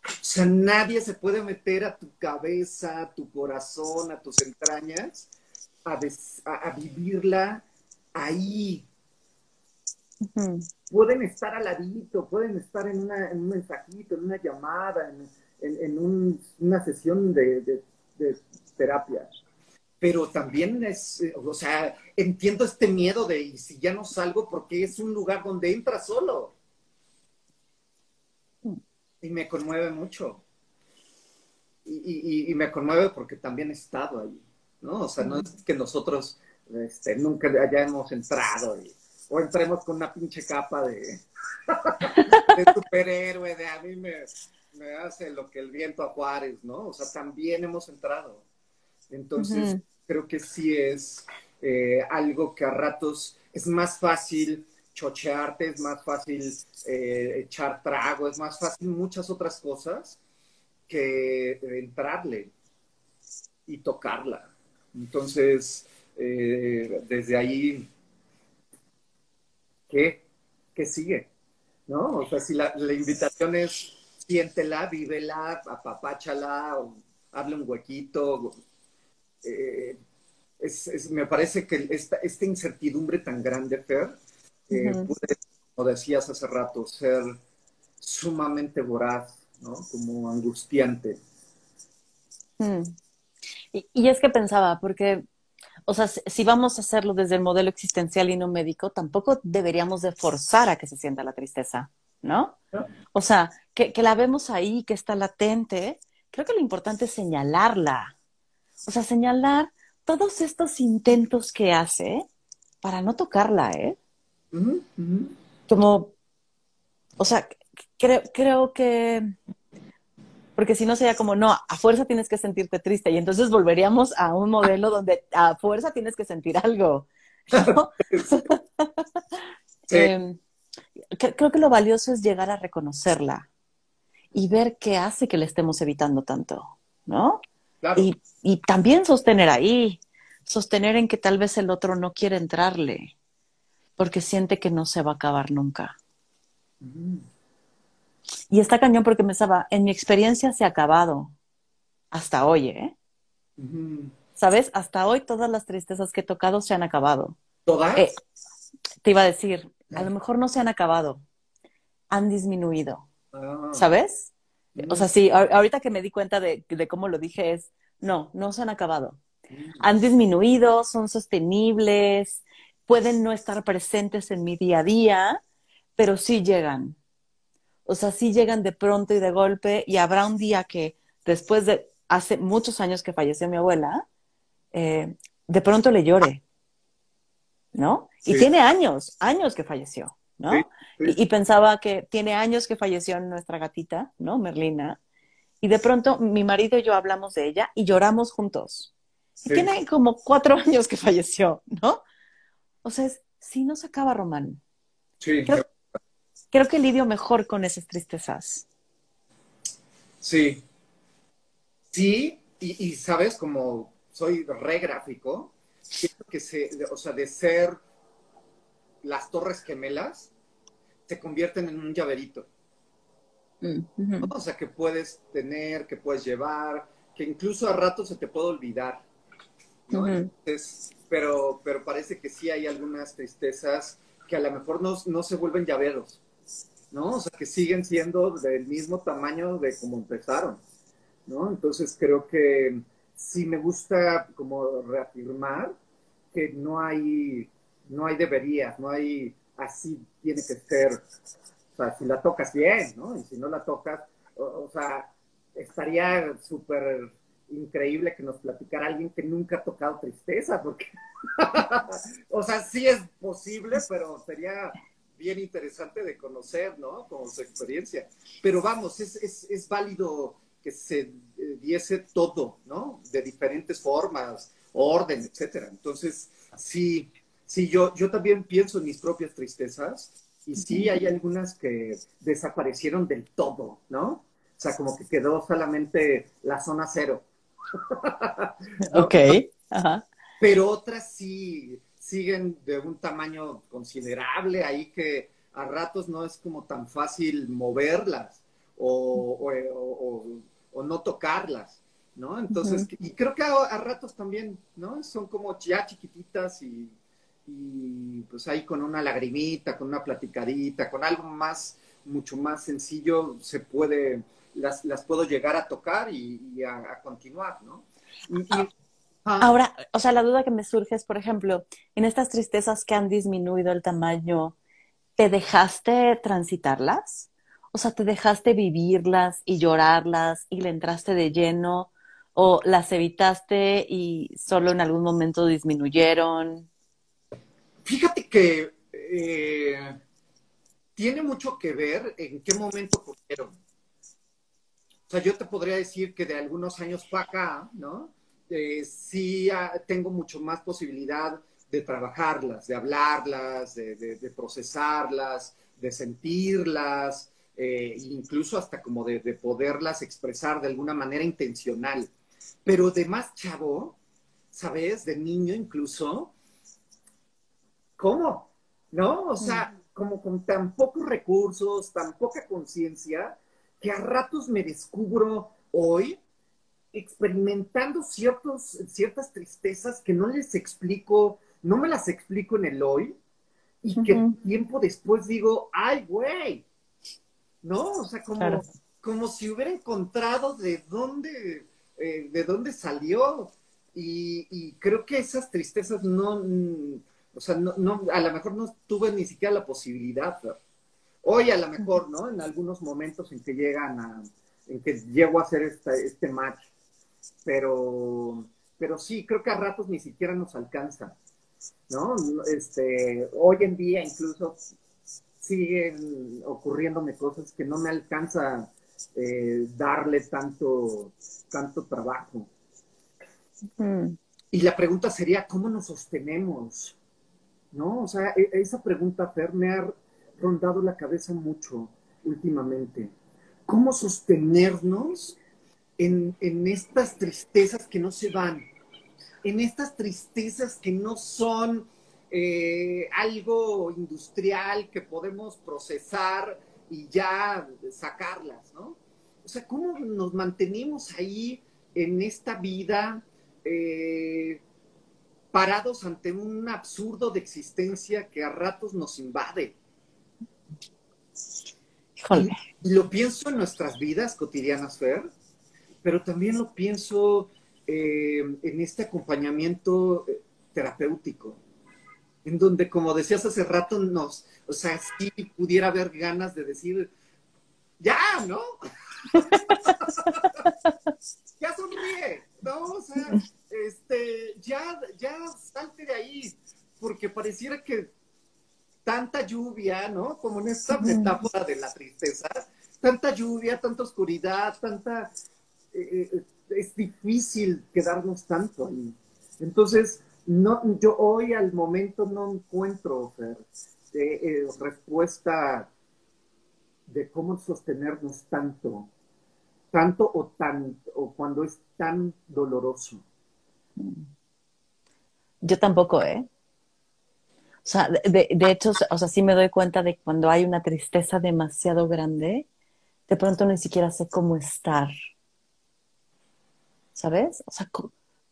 O sea, nadie se puede meter a tu cabeza, a tu corazón, a tus entrañas a, vivirla ahí. Pueden estar al ladito, pueden estar en, un mensajito, en una llamada, en, una sesión de, terapia. Pero también es, o sea, entiendo este miedo de, y si ya no salgo, porque es un lugar donde entra solo. Y me conmueve mucho. y, me conmueve porque también he estado ahí. ¿no? O sea, no es que nosotros este, nunca hayamos entrado o entremos con una pinche capa de, de superhéroe, de a mí me, hace lo que el viento a Juárez, ¿no? O sea, también hemos entrado. Entonces, creo que sí es eh, algo que a ratos es más fácil chochearte, es más fácil eh, echar trago, es más fácil muchas otras cosas que entrarle y tocarla. Entonces, eh, desde ahí, ¿qué? ¿Qué sigue? ¿No? O sea, si la, invitación es siéntela, vívela, apapáchala, o hable un huequito. Eh, me parece que esta, incertidumbre tan grande, Fer, eh, puede, como decías hace rato, ser sumamente voraz, ¿no? Como angustiante. Mm. Y, es que pensaba, porque, o sea, si vamos a hacerlo desde el modelo existencial y no médico, tampoco deberíamos de forzar a que se sienta la tristeza, ¿no? O sea, que, que la vemos ahí, que está latente, creo que lo importante es señalarla. O sea, señalar todos estos intentos que hace para no tocarla, ¿eh? Como, o sea, creo, creo que, porque si no sería como, no, a fuerza tienes que sentirte triste y entonces volveríamos a un modelo donde a fuerza tienes que sentir algo. Em, creo que lo valioso es llegar a reconocerla y ver qué hace que le estemos evitando tanto, ¿no? Y, y también sostener ahí, sostener en que tal vez el otro no quiere entrarle, porque siente que no se va a acabar nunca. Y está cañón porque me estaba, en mi experiencia se ha acabado, hasta hoy, ¿eh? ¿Sabes? Hasta hoy todas las tristezas que he tocado se han acabado. ¿Todas? Eh, te iba a decir, a lo mejor no se han acabado, han disminuido. Ah. ¿Sabes? O sea, sí, ahorita que me di cuenta de, de cómo lo dije es, no, no se han acabado han disminuido, son sostenibles, pueden no estar presentes en mi día a día, pero sí llegan. O sea, sí llegan de pronto y de golpe y habrá un día que después de hace muchos años que falleció mi abuela, eh, de pronto le llore, ¿no? Y tiene años, años que falleció, ¿no? Y, y, pensaba que tiene años que falleció nuestra gatita, ¿no? Merlina. Y de pronto mi marido y yo hablamos de ella y lloramos juntos. Tiene como cuatro años que falleció, ¿no? O sea, sí no se acaba Román. Sí. Creo, que lidio mejor con esas tristezas. Sí. Sí, y, sabes, como soy re gráfico, que se, o sea, de ser las torres gemelas, se convierten en un llaverito. O sea, que puedes tener, que puedes llevar, que incluso a ratos se te puede olvidar pero, pero parece que sí hay algunas tristezas que a lo mejor no, no se vuelven llaveros, ¿no? O sea, que siguen siendo del mismo tamaño de como empezaron, ¿no? Entonces creo que sí me gusta como reafirmar que no hay, no hay deberías, no hay así tiene que ser. O sea, si la tocas bien, ¿no? Y si no la tocas, o sea, estaría súper increíble que nos platicara alguien que nunca ha tocado tristeza, porque, o sea, sí es posible, pero sería bien interesante de conocer, ¿no? Como su experiencia. Pero vamos, es, es, es válido que se eh, diese todo, ¿no? De diferentes formas, orden, etcétera. Entonces, sí, sí, yo, yo también pienso en mis propias tristezas y sí hay algunas que desaparecieron del todo, ¿no? O sea, como que quedó solamente la zona cero. ok. Ajá. Pero otras sí siguen de un tamaño considerable, ahí que a ratos no es como tan fácil moverlas o, no tocarlas, ¿no? Entonces, y creo que a, ratos también, ¿no? Son como ya chiquititas y, pues ahí con una lagrimita, con una platicadita, con algo más, mucho más sencillo, se puede las, las puedo llegar a tocar y, a, continuar, ¿no? Ah, ahora, o sea, la duda que me surge es, por ejemplo, en estas tristezas que han disminuido el tamaño, ¿te dejaste transitarlas? O sea, ¿te dejaste vivirlas y llorarlas y le entraste de lleno? ¿O las evitaste y solo en algún momento disminuyeron? Fíjate que eh, tiene mucho que ver en qué momento ocurrieron. O sea, yo te podría decir que de algunos años para acá, ¿no? Eh, sí ah, tengo mucho más posibilidad de trabajarlas, de hablarlas, de, procesarlas, de sentirlas, eh, incluso hasta como de, poderlas expresar de alguna manera intencional. Pero de más chavo, ¿sabes? De niño incluso, ¿cómo? ¿No? O sea, como con tan pocos recursos, tan poca conciencia, que a ratos me descubro hoy experimentando ciertos, ciertas tristezas que no les explico, no me las explico en el hoy, y que tiempo después digo, ay, güey, ¿no? O sea, como, como si hubiera encontrado de dónde, eh, de dónde salió y, creo que esas tristezas no, o sea, no, no, a lo mejor no tuve ni siquiera la posibilidad. Hoy a lo mejor, ¿no? En algunos momentos en que llegan a, en que llego a hacer este match, pero, pero sí, creo que a ratos ni siquiera nos alcanza, ¿no? Este, hoy en día incluso siguen ocurriéndome cosas que no me alcanza eh, darle tanto, tanto trabajo. Y la pregunta sería, ¿cómo nos sostenemos? ¿No? O sea, e, esa pregunta, Fer, me ha rondado la cabeza mucho últimamente. ¿Cómo sostenernos en, en estas tristezas que no se van? En estas tristezas que no son eh, algo industrial que podemos procesar y ya sacarlas, ¿no? O sea, ¿cómo nos mantenemos ahí en esta vida eh, parados ante un absurdo de existencia que a ratos nos invade. Y, lo pienso en nuestras vidas cotidianas, Fer, pero también lo pienso eh, en este acompañamiento eh, terapéutico, en donde, como decías hace rato, nos, o sea, sí pudiera haber ganas de decir, ya, ¿no? ya sonríe, ¿no? O sea, este, ya, ya salte de ahí, porque pareciera que tanta lluvia, ¿no? Como en esta metáfora de la tristeza, tanta lluvia, tanta oscuridad, tanta... Eh, eh, es difícil quedarnos tanto ahí. Entonces, no, yo hoy al momento no encuentro eh, respuesta de cómo sostenernos tanto tanto o, tan, o cuando es tan doloroso. Yo tampoco, ¿eh? O sea, de, de, hecho, o sea, sí me doy cuenta de cuando hay una tristeza demasiado grande, de pronto ni siquiera sé cómo estar. ¿Sabes? O sea,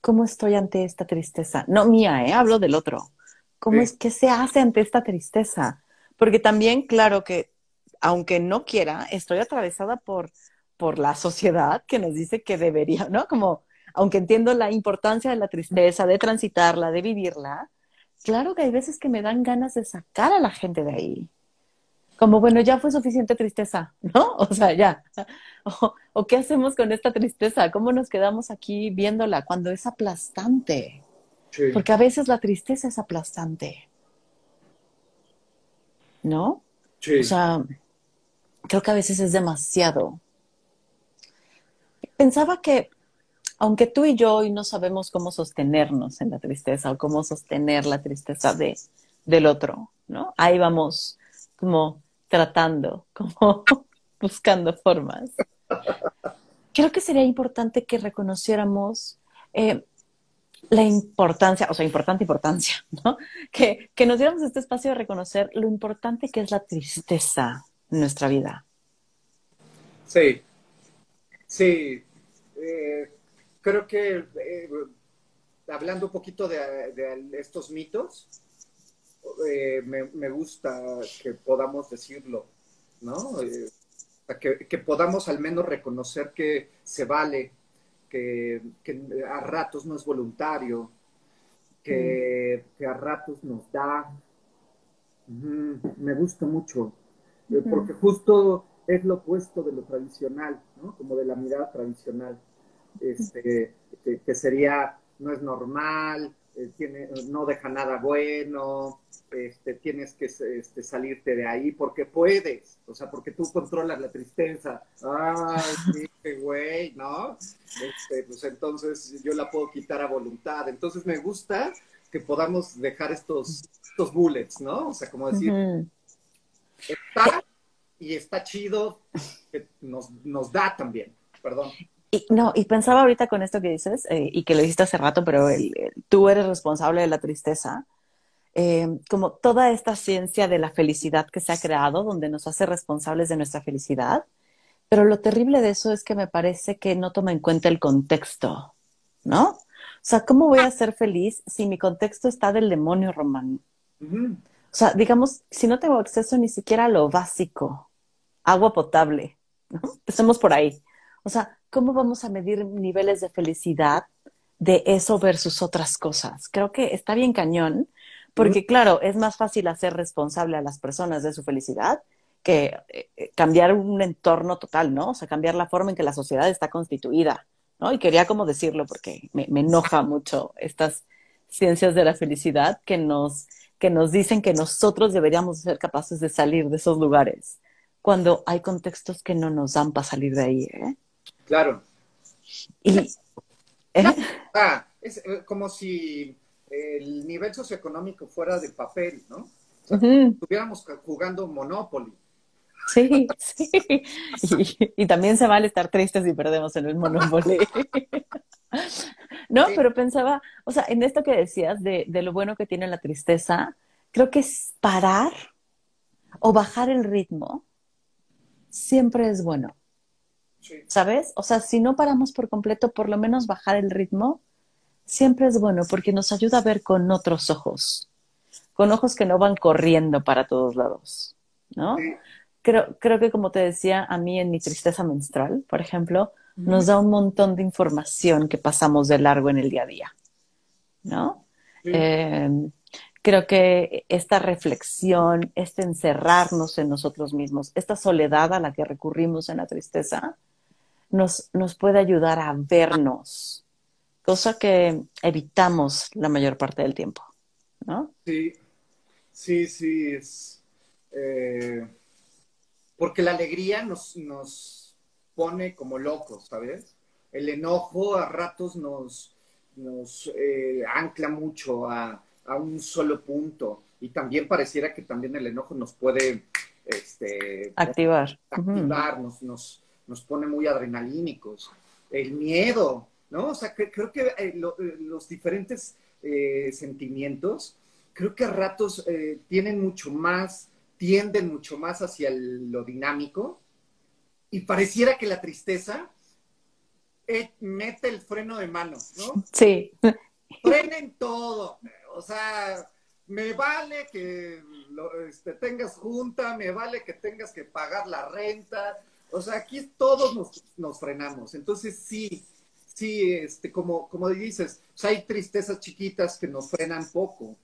¿cómo, estoy ante esta tristeza? No mía, ¿eh? Hablo del otro. ¿Cómo es que se hace ante esta tristeza? Porque también, claro que, aunque no quiera, estoy atravesada por por la sociedad que nos dice que debería, ¿no? Como, aunque entiendo la importancia de la tristeza, de transitarla, de vivirla, claro que hay veces que me dan ganas de sacar a la gente de ahí. Como, bueno, ya fue suficiente tristeza, ¿no? O sea, ya. O, qué hacemos con esta tristeza? ¿Cómo nos quedamos aquí viéndola cuando es aplastante? Porque a veces la tristeza es aplastante. ¿No? Sí. O sea, creo que a veces es demasiado pensaba que aunque tú y yo hoy no sabemos cómo sostenernos en la tristeza o cómo sostener la tristeza de, del otro, ¿no? Ahí vamos como tratando, como buscando formas. Creo que sería importante que reconociéramos eh, la importancia, o sea, importante importancia, ¿no? Que, que nos diéramos este espacio de reconocer lo importante que es la tristeza en nuestra vida. Sí, Sí, eh, creo que eh, hablando un poquito de, estos mitos, eh, me, gusta que podamos decirlo, ¿no? Que, podamos al menos reconocer que se vale, que, a ratos no es voluntario, que, mm. a ratos nos da. me gusta mucho, porque justo es lo opuesto de lo tradicional, ¿no? Como de la mirada tradicional, este, que, sería, no es normal, eh, tiene, no deja nada bueno, este, tienes que este, salirte de ahí porque puedes, o sea, porque tú controlas la tristeza. Ay, sí, qué güey, ¿no? Este, pues entonces yo la puedo quitar a voluntad. Entonces me gusta que podamos dejar estos, estos bullets, ¿no? O sea, como decir, está y está chido que nos, nos da también. Perdón. Y, no, y pensaba ahorita con esto que dices, eh, y que lo dijiste hace rato, pero tú eres responsable de la tristeza. Eh, como toda esta ciencia de la felicidad que se ha creado, donde nos hace responsables de nuestra felicidad, pero lo terrible de eso es que me parece que no toma en cuenta el contexto, ¿no? O sea, ¿cómo voy a ser feliz si mi contexto está del demonio romano? O sea, digamos, si no tengo acceso ni siquiera a lo básico, agua potable, ¿no? Empecemos por ahí. O sea, ¿cómo vamos a medir niveles de felicidad de eso versus otras cosas. Creo que está bien cañón, porque claro, es más fácil hacer responsable a las personas de su felicidad que eh, cambiar un entorno total, ¿no? O sea, cambiar la forma en que la sociedad está constituida, ¿no? Y quería como decirlo porque me, me enoja mucho estas ciencias de la felicidad que nos, que nos dicen que nosotros deberíamos ser capaces de salir de esos lugares, cuando hay contextos que no nos dan para salir de ahí, ¿eh? Claro. Y, ¿eh? Ah, es eh, como si el nivel socioeconómico fuera de papel, ¿no? Estuviéramos jugando Monopoly. Sí, sí. Y, también se vale estar tristes si perdemos en el Monopoly. No, pero pensaba, o sea, en esto que decías de, de, lo bueno que tiene la tristeza, creo que es parar o bajar el ritmo siempre es bueno. ¿Sabes? O sea, si no paramos por completo, por lo menos bajar el ritmo siempre es bueno porque nos ayuda a ver con otros ojos, con ojos que no van corriendo para todos lados, ¿no? Creo, creo que como te decía, a mí en mi tristeza menstrual, por ejemplo, nos da un montón de información que pasamos de largo en el día a día, ¿no? Eh, creo que esta reflexión, este encerrarnos en nosotros mismos, esta soledad a la que recurrimos en la tristeza, nos, nos puede ayudar a vernos, cosa que evitamos la mayor parte del tiempo, ¿no? Sí, sí, sí, es... Eh, porque la alegría nos, nos pone como locos, ¿sabes? El enojo a ratos nos, nos eh, ancla mucho a, a, un solo punto y también pareciera que también el enojo nos puede este, activar, activar nos, nos, nos pone muy adrenalínicos. El miedo, ¿no? O sea, creo que eh, eh, los diferentes eh, sentimientos, creo que a ratos tienen mucho más, tienden mucho más hacia lo dinámico y pareciera que la tristeza mete el freno de mano, ¿no? Sí. Frenen todo, o sea, me vale que este, tengas junta, me vale que tengas que pagar la renta, o sea, aquí todos nos, frenamos. Entonces, sí, sí, este, como, como dices, hay tristezas chiquitas que nos frenan poco.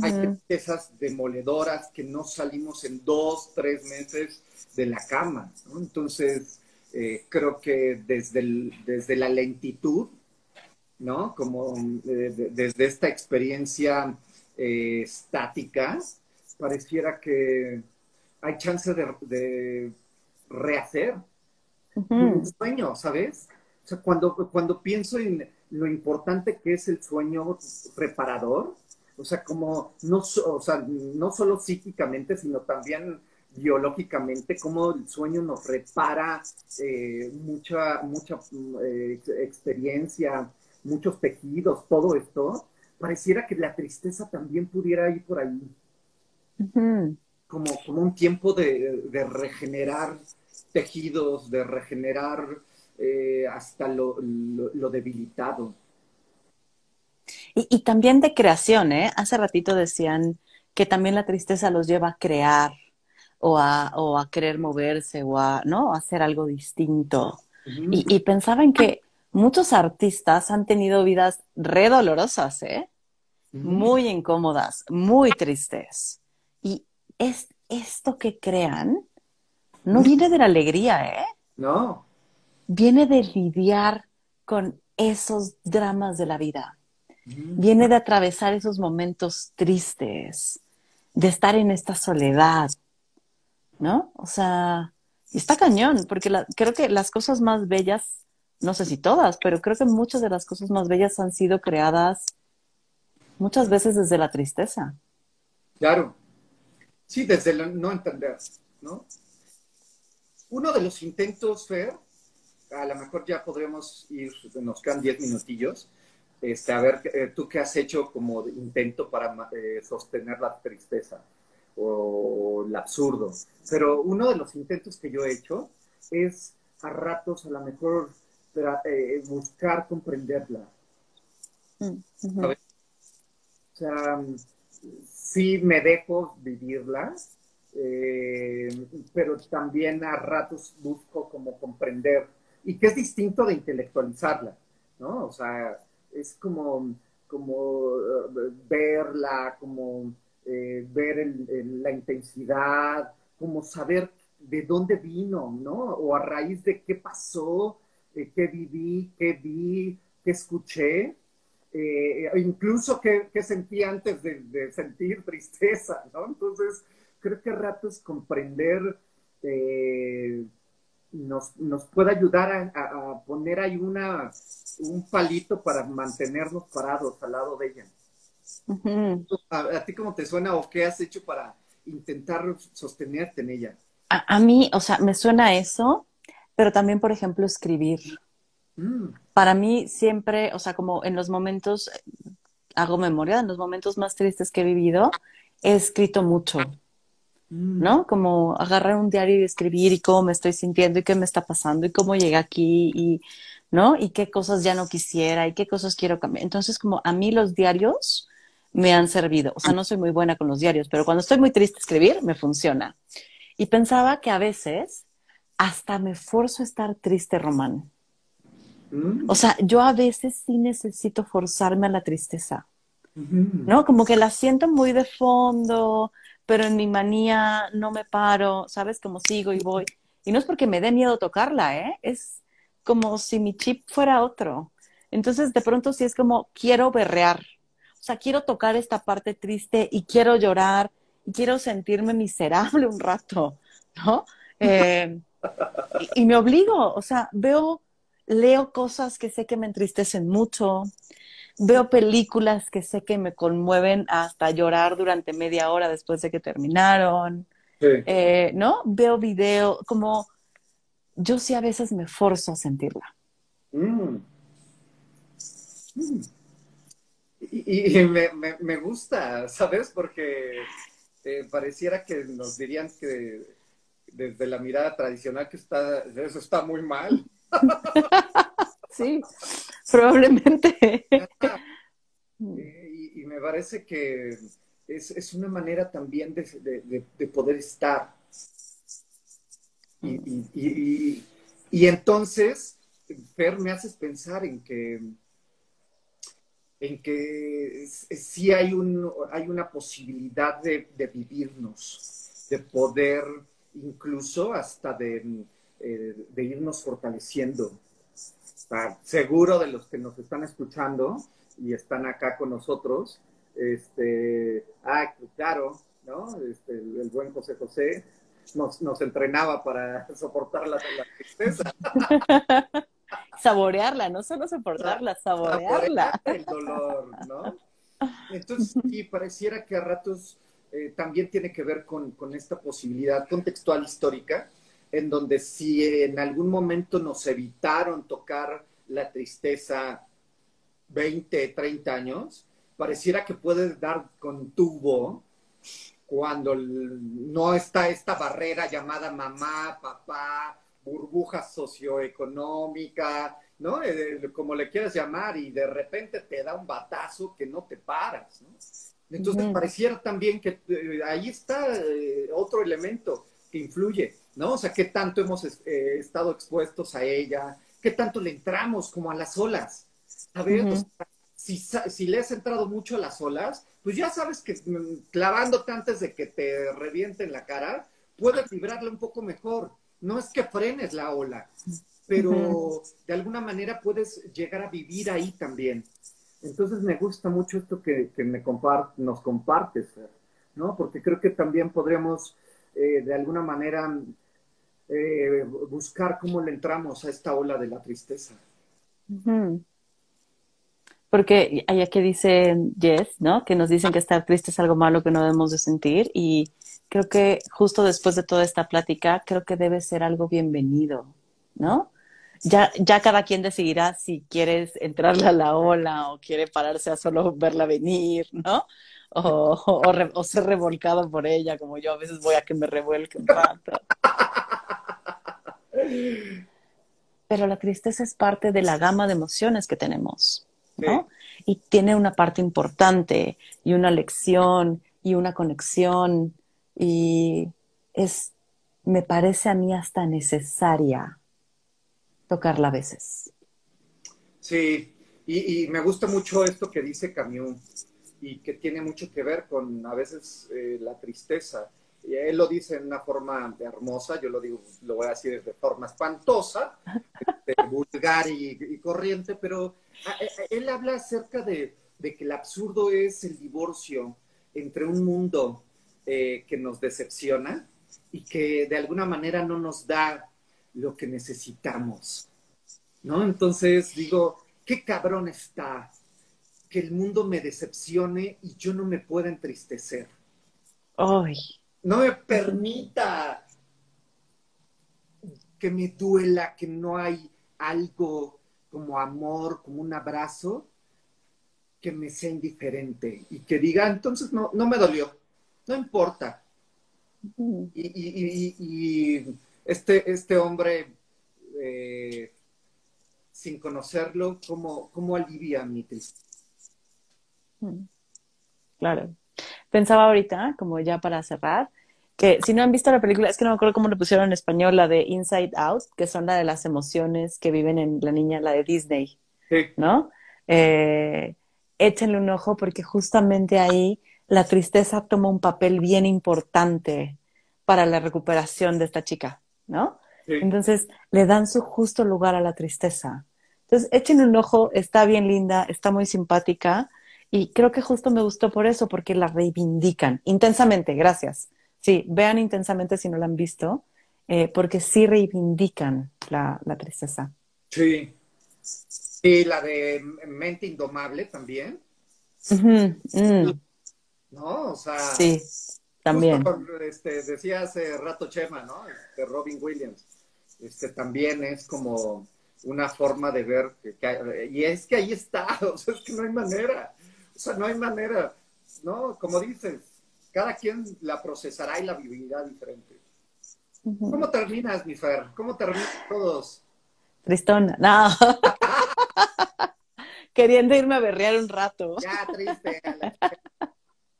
Hay tristezas demoledoras que no salimos en dos, tres meses de la cama. Entonces, eh, creo que desde, desde la lentitud, ¿no? Como eh, desde esta experiencia eh, estática, pareciera que hay chance de rehacer un sueño, ¿sabes? O sea, cuando, cuando pienso en lo importante que es el sueño reparador, o sea, como no, o sea, no solo psíquicamente, sino también biológicamente, como el sueño nos repara eh, mucha, mucha eh, experiencia, muchos tejidos, todo esto, pareciera que la tristeza también pudiera ir por ahí. como, como un tiempo de, de regenerar tejidos, de regenerar eh, hasta lo, debilitado. Y, también de creación, ¿eh? Hace ratito decían que también la tristeza los lleva a crear o a, o a querer moverse o a, ¿no? hacer algo distinto. y, y, pensaba en que muchos artistas han tenido vidas re dolorosas, ¿eh? Muy incómodas, muy tristes. Y es esto que crean no viene de la alegría, ¿eh? No. Viene de lidiar con esos dramas de la vida. Viene de atravesar esos momentos tristes, de estar en esta soledad, ¿no? O sea, está cañón, porque creo que las cosas más bellas, no sé si todas, pero creo que muchas de las cosas más bellas han sido creadas muchas veces desde la tristeza. Claro. Sí, desde el no entender, ¿no? Uno de los intentos, Fer, a lo mejor ya podremos ir, nos quedan 10 minutillos, este, a ver, eh, tú qué has hecho como intento para eh, sostener la tristeza o el absurdo. Pero uno de los intentos que yo he hecho es a ratos a lo mejor eh, buscar comprenderla. Mm, o sea, sí me dejo vivirla, eh, pero también a ratos busco como comprender, y que es distinto de intelectualizarla, ¿no? O sea, es como, como eh, verla, como eh, ver la intensidad, como saber de dónde vino, ¿no? O a raíz de qué pasó, qué viví, qué vi, qué escuché, incluso qué, sentí antes de, sentir tristeza, ¿no? Entonces, creo que a ratos comprender nos, nos puede ayudar a, poner ahí una, un palito para mantenernos parados al lado de ella. ¿A, ti cómo te suena o qué has hecho para intentar sostenerte en ella? A, mí, o sea, me suena eso, pero también, por ejemplo, escribir. Mm. Para mí siempre, o sea, como en los momentos, hago memoria, en los momentos más tristes que he vivido, he escrito mucho. Mm. ¿no? Como agarrar un diario y escribir y cómo me estoy sintiendo y qué me está pasando y cómo llegué aquí y, ¿no? Y qué cosas ya no quisiera y qué cosas quiero cambiar. Entonces, como a mí los diarios me han servido. O sea, no soy muy buena con los diarios, pero cuando estoy muy triste escribir, me funciona. Y pensaba que a veces hasta me forzo a estar triste, Román. Mm. O sea, yo a veces sí necesito forzarme a la tristeza. ¿No? Como que la siento muy de fondo, pero en mi manía no me paro, ¿sabes? Como sigo y voy. Y no es porque me dé miedo tocarla, ¿eh? Es como si mi chip fuera otro. Entonces, de pronto sí es como, quiero berrear. O sea, quiero tocar esta parte triste y quiero llorar y quiero sentirme miserable un rato, ¿no? Eh, y, y, me obligo, o sea, veo, leo cosas que sé que me entristecen mucho, veo películas que sé que me conmueven hasta llorar durante media hora después de que terminaron. Eh, ¿No? Veo video, como yo sí a veces me forzo a sentirla. Mm. Mm. Y, me, gusta, ¿sabes? Porque eh, pareciera que nos dirían que desde la mirada tradicional que está, eso está muy mal. sí, probablemente. y, me parece que es, una manera también de, poder estar. Y, entonces, Fer, me haces pensar en que en que sí hay, un, hay una posibilidad de, vivirnos, de poder incluso hasta de, eh, de irnos fortaleciendo seguro de los que nos están escuchando y están acá con nosotros, este, ah, claro, ¿no? Este, el buen José José nos, nos entrenaba para soportar la, tristeza. saborearla, no solo soportarla, saborearla. El dolor, ¿no? Entonces, y pareciera que a ratos eh, también tiene que ver con, con, esta posibilidad contextual histórica en donde si en algún momento nos evitaron tocar la tristeza 20, 30 años, pareciera que puede dar con tubo cuando no está esta barrera llamada mamá, papá, burbuja socioeconómica, ¿no? Eh, como le quieras llamar, y de repente te da un batazo que no te paras, ¿no? Entonces pareciera también que eh, ahí está eh, otro elemento que influye. ¿No? O sea, qué tanto hemos eh, estado expuestos a ella, qué tanto le entramos como a las olas. A ver, si, si, le has entrado mucho a las olas, pues ya sabes que mm, clavándote antes de que te reviente en la cara, puedes librarla un poco mejor. No es que frenes la ola, pero de alguna manera puedes llegar a vivir ahí también. Entonces me gusta mucho esto que, que me nos compartes, ¿no? Porque creo que también podríamos eh, de alguna manera eh, buscar cómo le entramos a esta ola de la tristeza. Porque allá que dice Jess, ¿no? Que nos dicen que estar triste es algo malo que no debemos de sentir y creo que justo después de toda esta plática, creo que debe ser algo bienvenido, ¿no? Ya, ya cada quien decidirá si quieres entrarle a la ola o quiere pararse a solo verla venir, ¿no? o, o, ser revolcado por ella, como yo a veces voy a que me revuelque un rato. Pero la tristeza es parte de la gama de emociones que tenemos, ¿no? Y tiene una parte importante y una lección y una conexión y es, me parece a mí hasta necesaria tocarla a veces. Sí, Y, me gusta mucho esto que dice Camus y que tiene mucho que ver con a veces eh, la tristeza. Y él lo dice en una forma hermosa, yo lo digo, lo voy a decir de forma espantosa, este, vulgar y, corriente, pero él habla acerca de, de, que el absurdo es el divorcio entre un mundo eh, que nos decepciona y que de alguna manera no nos da lo que necesitamos. ¿No? Entonces digo, qué cabrón está que el mundo me decepcione y yo no me pueda entristecer. Ay. No me permita que me duela, que no hay algo como amor, como un abrazo, que me sea indiferente y que diga, entonces no, no me dolió, no importa. y, este, este hombre eh, sin conocerlo, ¿cómo, cómo alivia mi tristeza? Claro. Pensaba ahorita, como ya para cerrar, que si no han visto la película, es que no me acuerdo cómo le pusieron en español, la de Inside Out, que son la de las emociones que viven en la niña, la de Disney, ¿no? Eh, échenle un ojo porque justamente ahí la tristeza toma un papel bien importante para la recuperación de esta chica, ¿no? Entonces le dan su justo lugar a la tristeza. Entonces, echen un ojo, está bien linda, está muy simpática y creo que justo me gustó por eso, porque la reivindican intensamente, gracias. Sí, vean intensamente si no la han visto, eh, porque sí reivindican la, tristeza. Sí. Y la de Mente Indomable también. Mm. No, o sea. Sí, también. este, decía hace rato Chema, ¿no? De Robin Williams. Este también es como una forma de ver que, y es que ahí está, o sea, es que no hay manera, o sea, no hay manera, ¿no? Como dices, cada quien la procesará y la vivirá diferente. ¿Cómo terminas, mi Fer? ¿Cómo terminan todos? Tristona, no. Queriendo irme a berrear un rato. Ya, triste.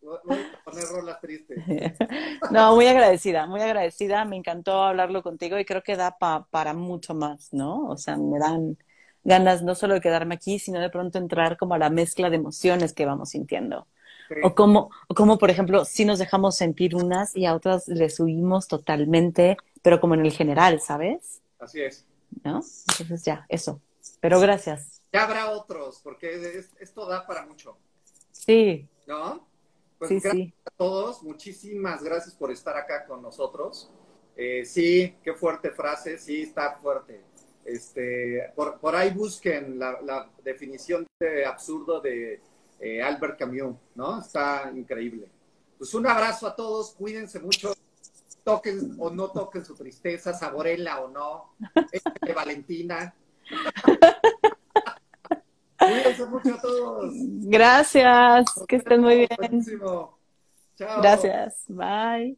Voy a poner rolas tristes. No, muy agradecida, muy agradecida. Me encantó hablarlo contigo y creo que da para mucho más, ¿no? O sea, me dan ganas no solo de quedarme aquí, sino de pronto entrar como a la mezcla de emociones que vamos sintiendo. O como, o como, por ejemplo, si nos dejamos sentir unas y a otras les huimos totalmente, pero como en el general, ¿sabes? Así es. ¿No? Entonces ya, eso. Pero gracias. Ya habrá otros, porque esto da para mucho. Sí. ¿No? Pues gracias a todos, muchísimas gracias por estar acá con nosotros. Eh, sí, qué fuerte frase, sí, está fuerte. Este, por, ahí busquen la, definición de absurdo de eh, Albert Camus, ¿no? Está increíble. Pues un abrazo a todos, cuídense mucho, toquen o no toquen su tristeza, saborela o no, de Valentina. Cuídense mucho a todos. Gracias, que estén muy bien. Chao. Gracias, bye.